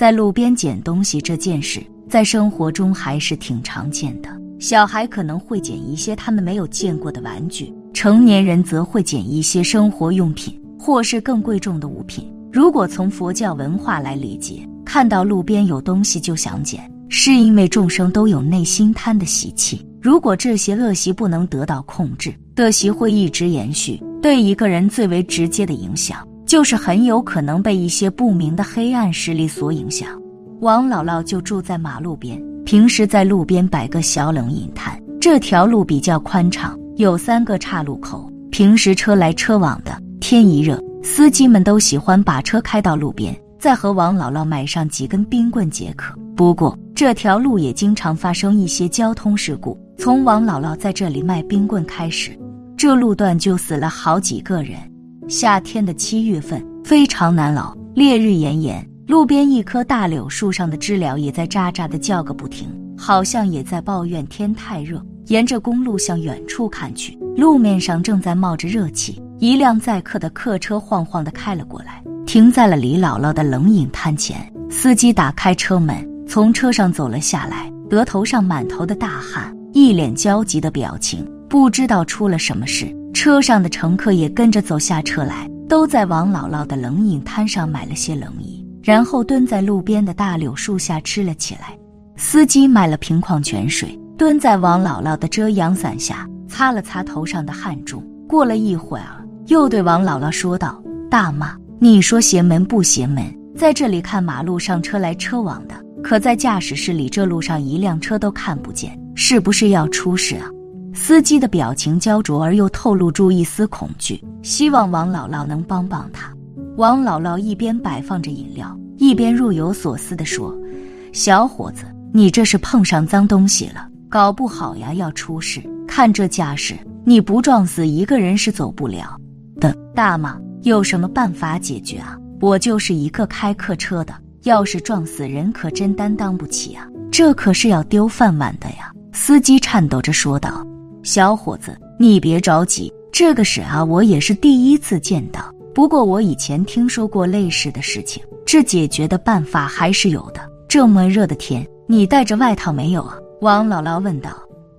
在路边捡东西这件事，在生活中还是挺常见的。小孩可能会捡一些他们没有见过的玩具，成年人则会捡一些生活用品或是更贵重的物品。如果从佛教文化来理解，看到路边有东西就想捡，是因为众生都有内心贪的习气。如果这些恶习不能得到控制，恶习会一直延续。对一个人最为直接的影响。就是很有可能被一些不明的黑暗势力所影响。王姥姥就住在马路边，平时在路边摆个小冷饮摊。这条路比较宽敞，有三个岔路口，平时车来车往的。天一热，司机们都喜欢把车开到路边，再和王姥姥买上几根冰棍解渴。不过，这条路也经常发生一些交通事故。从王姥姥在这里卖冰棍开始，这路段就死了好几个人。夏天的七月份非常难熬，烈日炎炎，路边一棵大柳树上的知了也在喳喳的叫个不停，好像也在抱怨天太热。沿着公路向远处看去，路面上正在冒着热气，一辆载客的客车晃晃的开了过来，停在了李姥姥的冷饮摊前。司机打开车门，从车上走了下来，额头上满头的大汗，一脸焦急的表情，不知道出了什么事。车上的乘客也跟着走下车来，都在王姥姥的冷饮摊上买了些冷饮，然后蹲在路边的大柳树下吃了起来。司机买了瓶矿泉水，蹲在王姥姥的遮阳伞下擦了擦头上的汗珠。过了一会儿，又对王姥姥说道：“大妈，你说邪门不邪门？在这里看马路上车来车往的，可在驾驶室里这路上一辆车都看不见，是不是要出事啊？”司机的表情焦灼而又透露出一丝恐惧，希望王姥姥能帮帮他。王姥姥一边摆放着饮料，一边若有所思地说：“小伙子，你这是碰上脏东西了，搞不好呀要出事。看这架势，你不撞死一个人是走不了的。大妈，有什么办法解决啊？我就是一个开客车的，要是撞死人，可真担当不起啊！这可是要丢饭碗的呀。”司机颤抖着说道。小伙子，你别着急，这个事啊，我也是第一次见到。不过我以前听说过类似的事情，这解决的办法还是有的。这么热的天，你带着外套没有啊？王姥姥问道。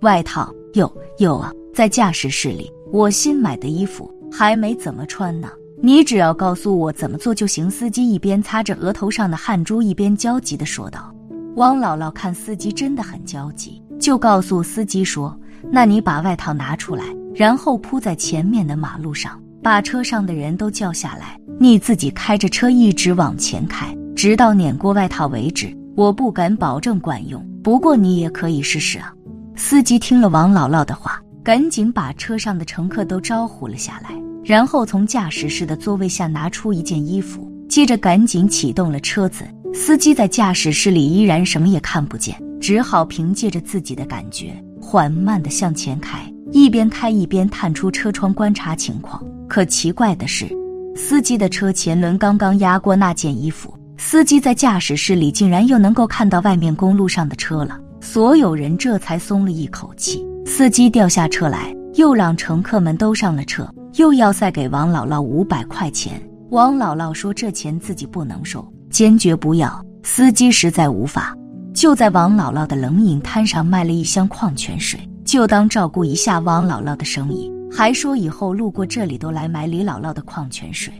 外套有有啊，在驾驶室里。我新买的衣服还没怎么穿呢。你只要告诉我怎么做就行。司机一边擦着额头上的汗珠，一边焦急地说道。王姥姥看司机真的很焦急，就告诉司机说。那你把外套拿出来，然后铺在前面的马路上，把车上的人都叫下来。你自己开着车一直往前开，直到碾过外套为止。我不敢保证管用，不过你也可以试试啊。司机听了王姥姥的话，赶紧把车上的乘客都招呼了下来，然后从驾驶室的座位下拿出一件衣服，接着赶紧启动了车子。司机在驾驶室里依然什么也看不见，只好凭借着自己的感觉。缓慢地向前开，一边开一边探出车窗观察情况。可奇怪的是，司机的车前轮刚刚压过那件衣服，司机在驾驶室里竟然又能够看到外面公路上的车了。所有人这才松了一口气。司机掉下车来，又让乘客们都上了车，又要再给王姥姥五百块钱。王姥姥说：“这钱自己不能收，坚决不要。”司机实在无法。就在王姥姥的冷饮摊上卖了一箱矿泉水，就当照顾一下王姥姥的生意，还说以后路过这里都来买李姥姥的矿泉水。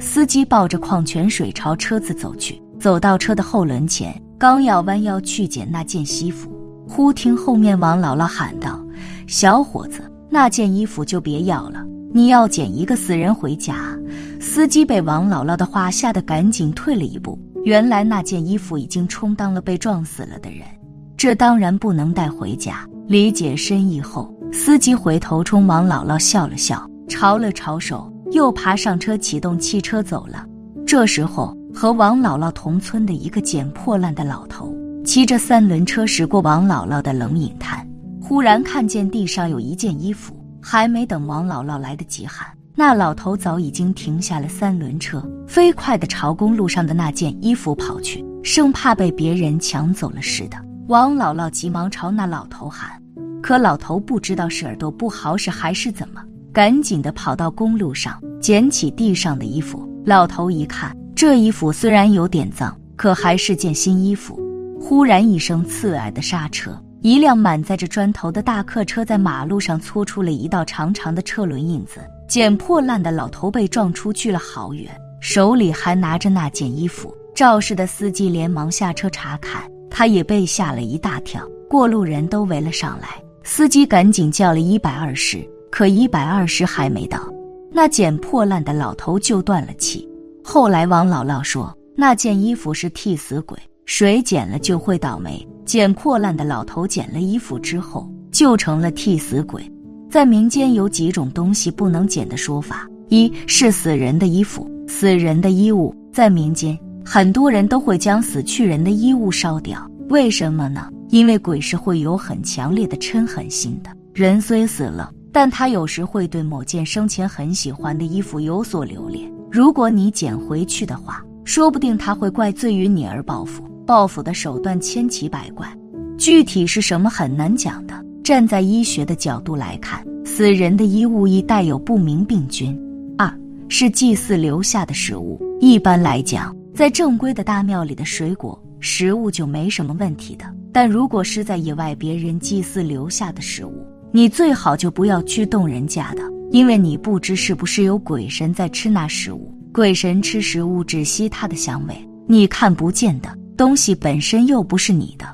司机抱着矿泉水朝车子走去，走到车的后轮前，刚要弯腰去捡那件西服，忽听后面王姥姥喊道：“小伙子，那件衣服就别要了，你要捡一个死人回家。”司机被王姥姥的话吓得赶紧退了一步。原来那件衣服已经充当了被撞死了的人，这当然不能带回家。理解深意后，司机回头冲王姥姥笑了笑，朝了朝手，又爬上车启动汽车走了。这时候，和王姥姥同村的一个捡破烂的老头，骑着三轮车驶过王姥姥的冷饮摊，忽然看见地上有一件衣服，还没等王姥姥来得及喊，那老头早已经停下了三轮车，飞快地朝公路上的那件衣服跑去，生怕被别人抢走了似的。王姥姥急忙朝那老头喊，可老头不知道是耳朵不好使还是怎么，赶紧地跑到公路上捡起地上的衣服。老头一看，这衣服虽然有点脏，可还是件新衣服。忽然一声刺耳的刹车，一辆满载着砖头的大客车在马路上搓出了一道长长的车轮印子。捡破烂的老头被撞出去了好远，手里还拿着那件衣服。肇事的司机连忙下车查看，他也被吓了一大跳。过路人都围了上来，司机赶紧叫了一百二十，可一百二十还没到。那捡破烂的老头就断了气。后来王姥姥说，那件衣服是替死鬼，谁捡了就会倒霉。捡破烂的老头捡了衣服之后，就成了替死鬼。在民间有几种东西不能捡的说法：一是死人的衣服、死人的衣物。在民间，很多人都会将死去人的衣物烧掉，为什么呢？因为鬼是会有很强烈的嗔恨心的。人虽死了。但他有时会对某件生前很喜欢的衣服有所留恋。如果你捡回去的话，说不定他会怪罪于你而报复。报复的手段千奇百怪，具体是什么很难讲的。站在医学的角度来看，死人的衣物易带有不明病菌。二是祭祀留下的食物。一般来讲，在正规的大庙里的水果食物就没什么问题的。但如果是在野外别人祭祀留下的食物，你最好就不要去动人家的，因为你不知是不是有鬼神在吃那食物。鬼神吃食物只吸它的香味，你看不见的东西本身又不是你的，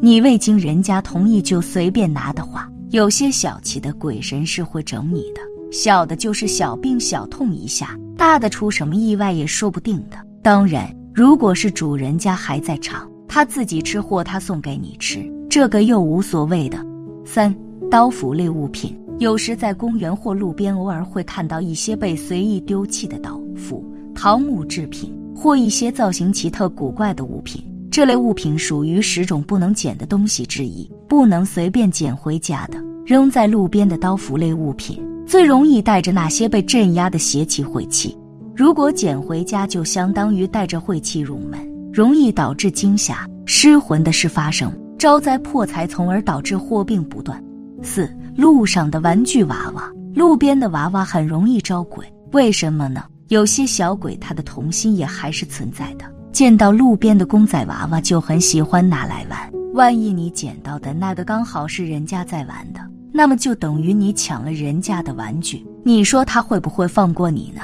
你未经人家同意就随便拿的话，有些小气的鬼神是会整你的。小的就是小病小痛一下，大的出什么意外也说不定的。当然，如果是主人家还在场，他自己吃或他送给你吃，这个又无所谓的。三。刀斧类物品，有时在公园或路边偶尔会看到一些被随意丢弃的刀斧、桃木制品或一些造型奇特古怪的物品。这类物品属于十种不能捡的东西之一，不能随便捡回家的。扔在路边的刀斧类物品最容易带着那些被镇压的邪气晦气，如果捡回家，就相当于带着晦气入门，容易导致惊吓、失魂的事发生，招灾破财，从而导致祸病不断。四路上的玩具娃娃，路边的娃娃很容易招鬼，为什么呢？有些小鬼他的童心也还是存在的，见到路边的公仔娃娃就很喜欢拿来玩。万一你捡到的那个刚好是人家在玩的，那么就等于你抢了人家的玩具，你说他会不会放过你呢？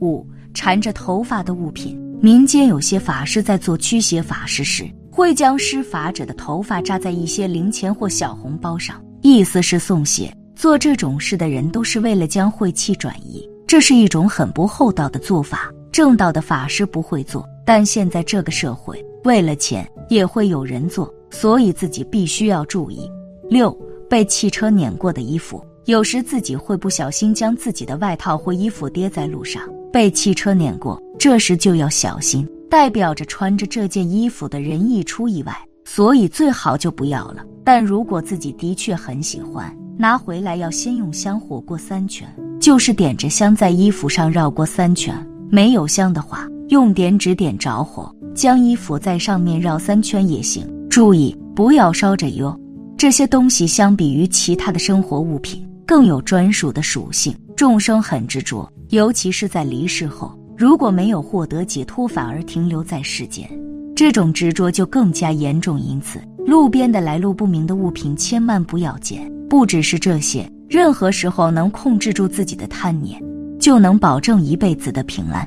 五缠着头发的物品，民间有些法师在做驱邪法事时，会将施法者的头发扎在一些零钱或小红包上。意思是送血，做这种事的人都是为了将晦气转移，这是一种很不厚道的做法。正道的法师不会做，但现在这个社会为了钱也会有人做，所以自己必须要注意。六被汽车碾过的衣服，有时自己会不小心将自己的外套或衣服跌在路上，被汽车碾过，这时就要小心，代表着穿着这件衣服的人易出意外。所以最好就不要了。但如果自己的确很喜欢，拿回来要先用香火过三圈，就是点着香在衣服上绕过三圈。没有香的话，用点纸点着火，将衣服在上面绕三圈也行。注意不要烧着哟。这些东西相比于其他的生活物品，更有专属的属性。众生很执着，尤其是在离世后，如果没有获得解脱，反而停留在世间。这种执着就更加严重，因此路边的来路不明的物品千万不要捡。不只是这些，任何时候能控制住自己的贪念，就能保证一辈子的平安。